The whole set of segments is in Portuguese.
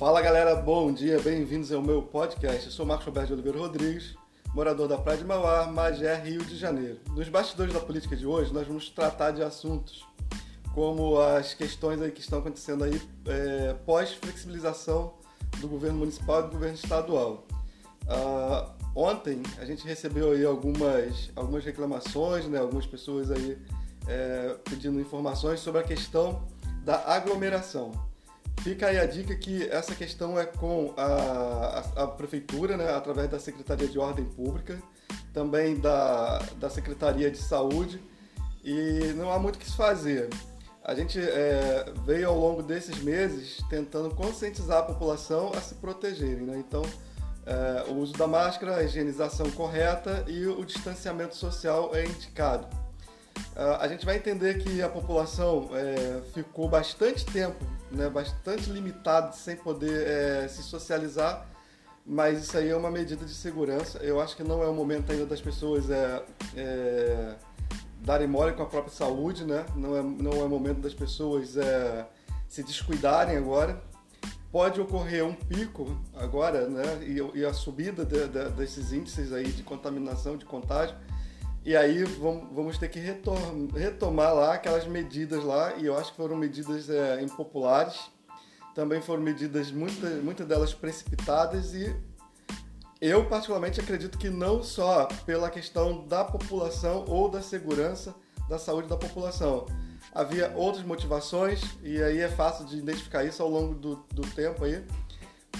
Fala galera, bom dia, bem-vindos ao meu podcast. Eu sou Marcos Roberto Oliveira Rodrigues, morador da Praia de Mauá, Magé, Rio de Janeiro. Nos bastidores da política de hoje, nós vamos tratar de assuntos como as questões aí que estão acontecendo aí é, pós-flexibilização do governo municipal e do governo estadual. Uh, ontem a gente recebeu aí algumas, algumas reclamações, né, algumas pessoas aí é, pedindo informações sobre a questão da aglomeração. Fica aí a dica que essa questão é com a, a, a, prefeitura, né, através da Secretaria de Ordem Pública, também da, da Secretaria de Saúde, e não há muito o que se fazer. A gente é, veio ao longo desses meses tentando conscientizar a população a se protegerem, né? Então, é, o uso da máscara, a higienização correta e o distanciamento social é indicado. Uh, a gente vai entender que a população é, ficou bastante tempo, né, bastante limitado, sem poder é, se socializar, mas isso aí é uma medida de segurança. Eu acho que não é o momento ainda das pessoas é, é darem mole com a própria saúde, né? não, é, não é momento das pessoas é, se descuidarem agora. Pode ocorrer um pico agora, né? E, e a subida de, de, desses índices aí de contaminação, de contágio, e aí vamos ter que retomar lá aquelas medidas lá, e eu acho que foram medidas é, impopulares, também foram medidas, muitas muita delas precipitadas, e eu particularmente acredito que não só pela questão da população ou da segurança da saúde da população. Havia outras motivações, e aí é fácil de identificar isso ao longo do, do tempo aí,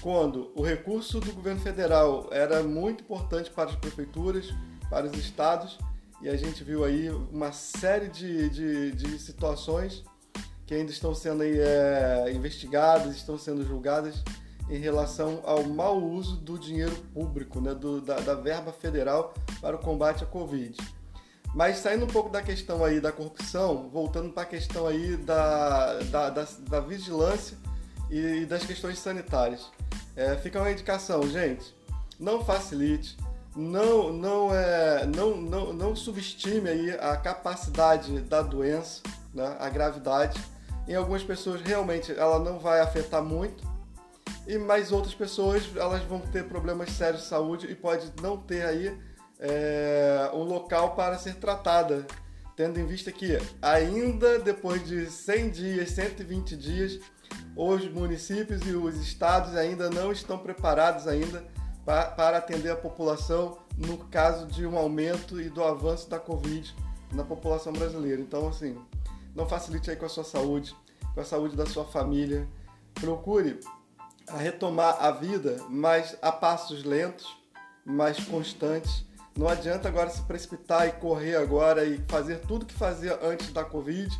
quando o recurso do governo federal era muito importante para as prefeituras, para os estados e a gente viu aí uma série de, de, de situações que ainda estão sendo aí, é, investigadas, estão sendo julgadas em relação ao mau uso do dinheiro público, né, do, da, da, verba federal para o combate à Covid. Mas saindo um pouco da questão aí da corrupção, voltando para a questão aí da, da, da, da vigilância e, das questões sanitárias. É, fica uma indicação, gente, não facilite, não, não, é, não, não, não subestime aí a capacidade da doença, né, a gravidade. Em algumas pessoas realmente ela não vai afetar muito, e mais outras pessoas elas vão ter problemas sérios de saúde e pode não ter aí é, um local para ser tratada, tendo em vista que ainda depois de 100 dias, 120 dias, os municípios e os estados ainda não estão preparados ainda para atender a população no caso de um aumento e do avanço da Covid na população brasileira. Então, assim, não facilite aí com a sua saúde, com a saúde da sua família. Procure retomar a vida, mas a passos lentos, mais constantes. Não adianta agora se precipitar e correr agora e fazer tudo que fazia antes da Covid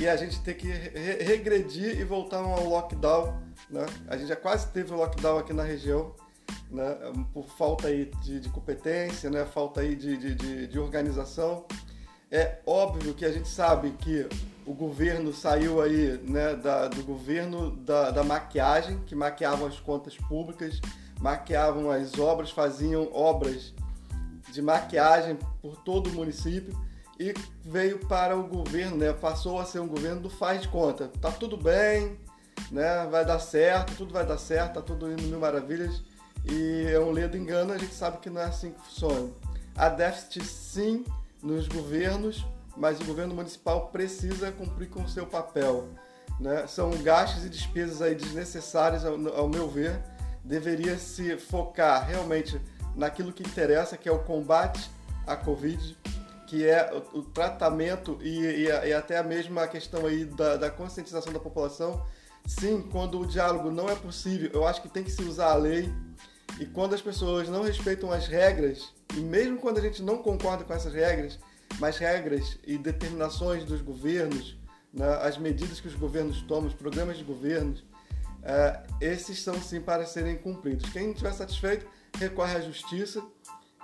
e a gente ter que re regredir e voltar ao lockdown. Né? A gente já quase teve o lockdown aqui na região né, por falta aí de, de competência, né, falta aí de, de, de, organização. É óbvio que a gente sabe que o governo saiu aí né, da, do governo da, da maquiagem, que maquiavam as contas públicas, maquiavam as obras, faziam obras de maquiagem por todo o município e veio para o governo, né? Passou a ser um governo do faz de conta. Tá tudo bem, né? Vai dar certo, tudo vai dar certo, tá tudo indo mil maravilhas e é um ledo engano, a gente sabe que não é assim que funciona. Há déficit sim nos governos, mas o governo municipal precisa cumprir com o seu papel. Né? São gastos e despesas aí desnecessárias, ao, ao meu ver. Deveria se focar realmente naquilo que interessa, que é o combate à Covid, que é o, o tratamento e, e, e, até a mesma questão aí da, da conscientização da população. Sim, quando o diálogo não é possível, eu acho que tem que se usar a lei, e quando as pessoas não respeitam as regras, e mesmo quando a gente não concorda com essas regras, mas regras e determinações dos governos, né, as medidas que os governos tomam, os programas de governos, é, esses são sim para serem cumpridos. Quem não estiver satisfeito, recorre à justiça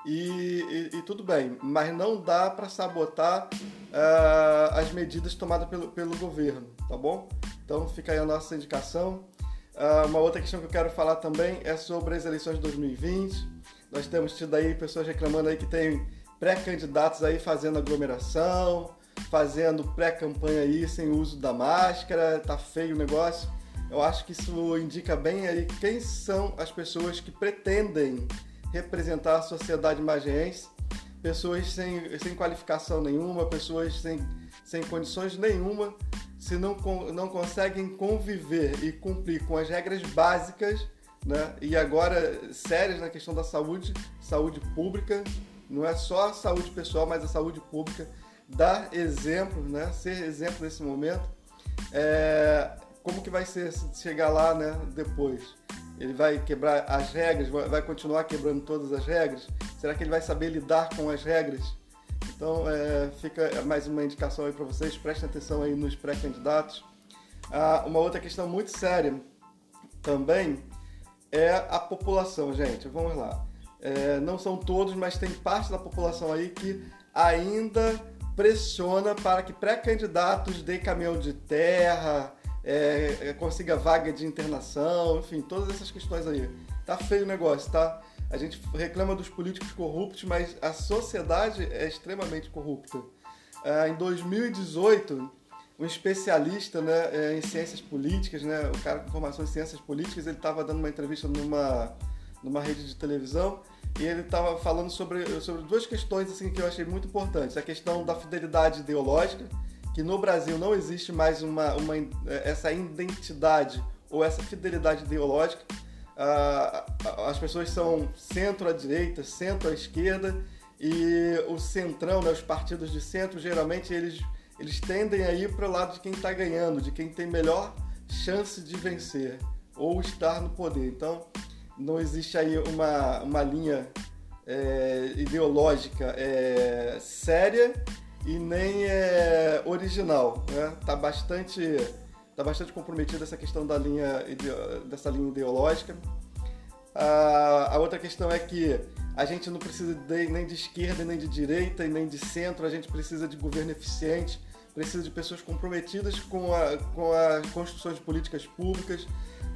e, e, e tudo bem, mas não dá para sabotar uh, as medidas tomadas pelo, pelo governo, tá bom? Então fica aí a nossa indicação. Uh, uma outra questão que eu quero falar também é sobre as eleições de 2020. Nós temos tido aí pessoas reclamando aí que tem pré-candidatos aí fazendo aglomeração, fazendo pré-campanha aí sem uso da máscara, tá feio o negócio. Eu acho que isso indica bem aí quem são as pessoas que pretendem representar a sociedade magiense. Pessoas sem, sem qualificação nenhuma, pessoas sem, sem condições nenhuma, se não, não conseguem conviver e cumprir com as regras básicas, né? e agora sérias na questão da saúde, saúde pública, não é só a saúde pessoal, mas a saúde pública, dar exemplo, né? ser exemplo nesse momento. É, como que vai ser chegar lá, né, depois? Ele vai quebrar as regras, vai continuar quebrando todas as regras? Será que ele vai saber lidar com as regras? Então, é, fica mais uma indicação aí para vocês, prestem atenção aí nos pré-candidatos. Ah, uma outra questão muito séria também é a população, gente. Vamos lá. É, não são todos, mas tem parte da população aí que ainda pressiona para que pré-candidatos deem caminhão de terra, é, é, consiga vaga de internação, enfim, todas essas questões aí. Tá feio o negócio, tá? A gente reclama dos políticos corruptos, mas a sociedade é extremamente corrupta. É, em 2018, um especialista né, é, em ciências políticas, né, o cara com formação em ciências políticas, ele estava dando uma entrevista numa, numa rede de televisão e ele estava falando sobre, sobre duas questões assim, que eu achei muito importantes. A questão da fidelidade ideológica, que no Brasil não existe mais uma, uma essa identidade ou essa fidelidade ideológica. As pessoas são centro à direita, centro à esquerda e o centrão, né, os partidos de centro, geralmente eles, eles tendem a ir para o lado de quem está ganhando, de quem tem melhor chance de vencer ou estar no poder. Então, não existe aí uma, uma linha é, ideológica é, séria e nem é original, né? Tá bastante tá bastante comprometida essa questão da linha dessa linha ideológica. A, a outra questão é que a gente não precisa de, nem de esquerda, nem de direita, nem de centro, a gente precisa de governo eficiente, precisa de pessoas comprometidas com a, com as construções de políticas públicas,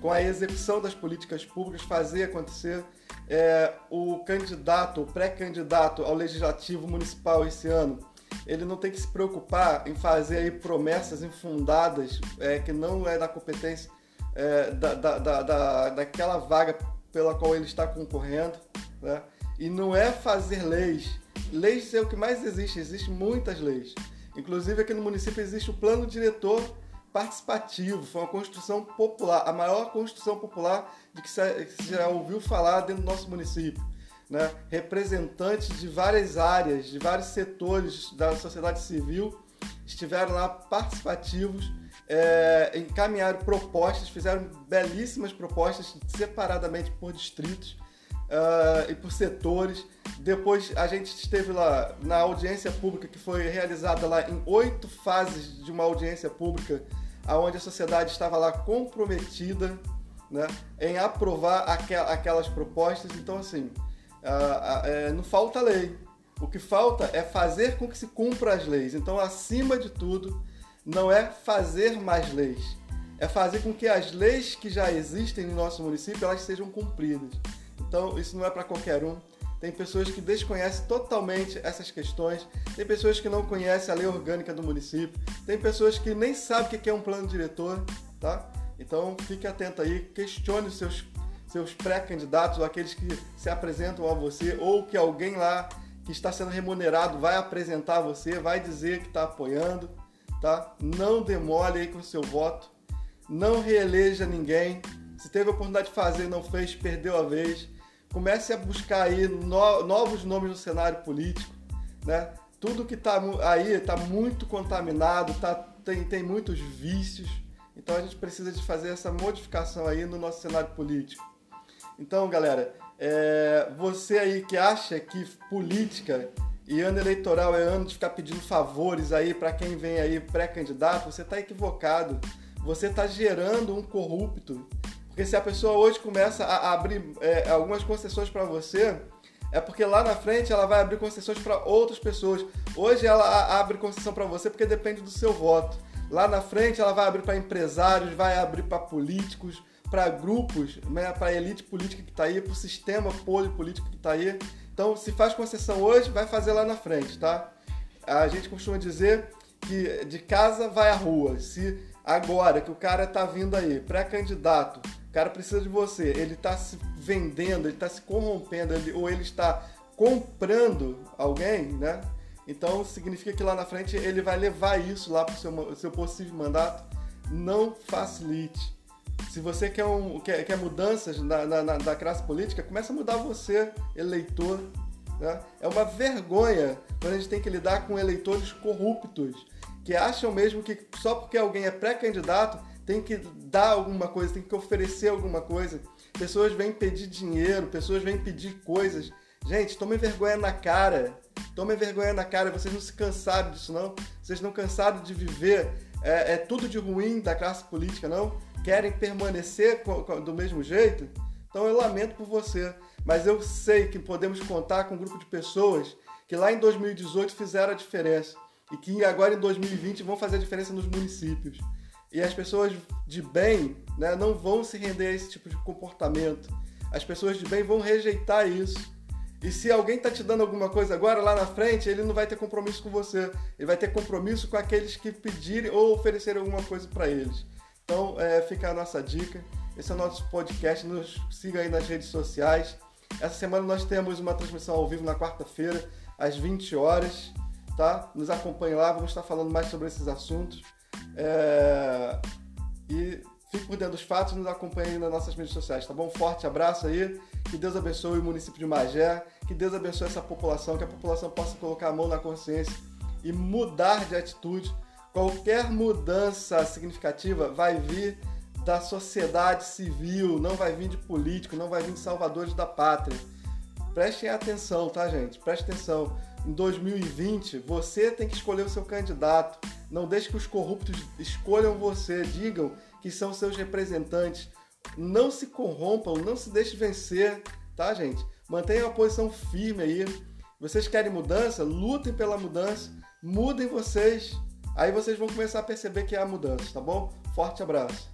com a execução das políticas públicas, fazer acontecer. É, o candidato, o pré-candidato ao legislativo municipal esse ano, ele não tem que se preocupar em fazer aí promessas infundadas é, que não é da competência é, da, da, da, daquela vaga pela qual ele está concorrendo. Né? E não é fazer leis. Leis é o que mais existe, existem muitas leis. Inclusive aqui no município existe o plano diretor participativo, foi uma construção popular, a maior construção popular de que você já ouviu falar dentro do nosso município né, representantes de várias áreas, de vários setores da sociedade civil estiveram lá participativos, é, encaminharam propostas, fizeram belíssimas propostas separadamente por distritos uh, e por setores. Depois a gente esteve lá na audiência pública que foi realizada lá em oito fases de uma audiência pública, aonde a sociedade estava lá comprometida né, em aprovar aquelas propostas. Então assim, é, não falta lei. O que falta é fazer com que se cumpra as leis. Então, acima de tudo, não é fazer mais leis, é fazer com que as leis que já existem no nosso município elas sejam cumpridas. Então, isso não é para qualquer um. Tem pessoas que desconhecem totalmente essas questões, tem pessoas que não conhecem a lei orgânica do município, tem pessoas que nem sabem o que é um plano diretor, tá? Então, fique atento aí, questione os seus seus pré-candidatos, aqueles que se apresentam a você, ou que alguém lá que está sendo remunerado vai apresentar você, vai dizer que está apoiando, tá? Não demole aí com o seu voto, não reeleja ninguém. Se teve a oportunidade de fazer não fez, perdeu a vez. Comece a buscar aí no, novos nomes no cenário político, né? Tudo que está aí está muito contaminado, tá, tem, tem muitos vícios. Então a gente precisa de fazer essa modificação aí no nosso cenário político. Então, galera, é, você aí que acha que política e ano eleitoral é ano de ficar pedindo favores aí para quem vem aí pré-candidato, você está equivocado. Você está gerando um corrupto. Porque se a pessoa hoje começa a abrir é, algumas concessões para você, é porque lá na frente ela vai abrir concessões para outras pessoas. Hoje ela abre concessão para você porque depende do seu voto. Lá na frente ela vai abrir para empresários, vai abrir para políticos, para grupos, né, para a elite política que está aí, para o sistema político que está aí. Então, se faz concessão hoje, vai fazer lá na frente, tá? A gente costuma dizer que de casa vai à rua. Se agora que o cara tá vindo aí, pré-candidato, o cara precisa de você, ele tá se vendendo, ele tá se corrompendo, ele, ou ele está comprando alguém, né? Então significa que lá na frente ele vai levar isso lá para o seu, seu possível mandato. Não facilite. Se você quer, um, quer, quer mudanças na, na, na, da classe política, começa a mudar você, eleitor. Né? É uma vergonha quando a gente tem que lidar com eleitores corruptos, que acham mesmo que só porque alguém é pré-candidato tem que dar alguma coisa, tem que oferecer alguma coisa. Pessoas vêm pedir dinheiro, pessoas vêm pedir coisas. Gente, tome vergonha na cara. Tome vergonha na cara. Vocês não se cansaram disso, não? Vocês não cansaram de viver é, é tudo de ruim da classe política, não? Querem permanecer do mesmo jeito? Então eu lamento por você. Mas eu sei que podemos contar com um grupo de pessoas que lá em 2018 fizeram a diferença e que agora em 2020 vão fazer a diferença nos municípios. E as pessoas de bem né, não vão se render a esse tipo de comportamento. As pessoas de bem vão rejeitar isso. E se alguém está te dando alguma coisa agora, lá na frente, ele não vai ter compromisso com você. Ele vai ter compromisso com aqueles que pedirem ou oferecerem alguma coisa para eles. Então, é, fica a nossa dica. Esse é o nosso podcast. Nos siga aí nas redes sociais. Essa semana nós temos uma transmissão ao vivo na quarta-feira, às 20 horas. Tá? Nos acompanhe lá, vamos estar falando mais sobre esses assuntos. É... E fique por dentro dos fatos nos acompanhe nas nossas redes sociais, tá bom? Forte abraço aí. Que Deus abençoe o município de Magé, que Deus abençoe essa população, que a população possa colocar a mão na consciência e mudar de atitude. Qualquer mudança significativa vai vir da sociedade civil, não vai vir de político, não vai vir de salvadores da pátria. Prestem atenção, tá, gente? Preste atenção. Em 2020, você tem que escolher o seu candidato. Não deixe que os corruptos escolham você, digam que são seus representantes. Não se corrompam, não se deixe vencer, tá, gente? Mantenham a posição firme aí. Vocês querem mudança? Lutem pela mudança. Mudem vocês. Aí vocês vão começar a perceber que há mudança, tá bom? Forte abraço.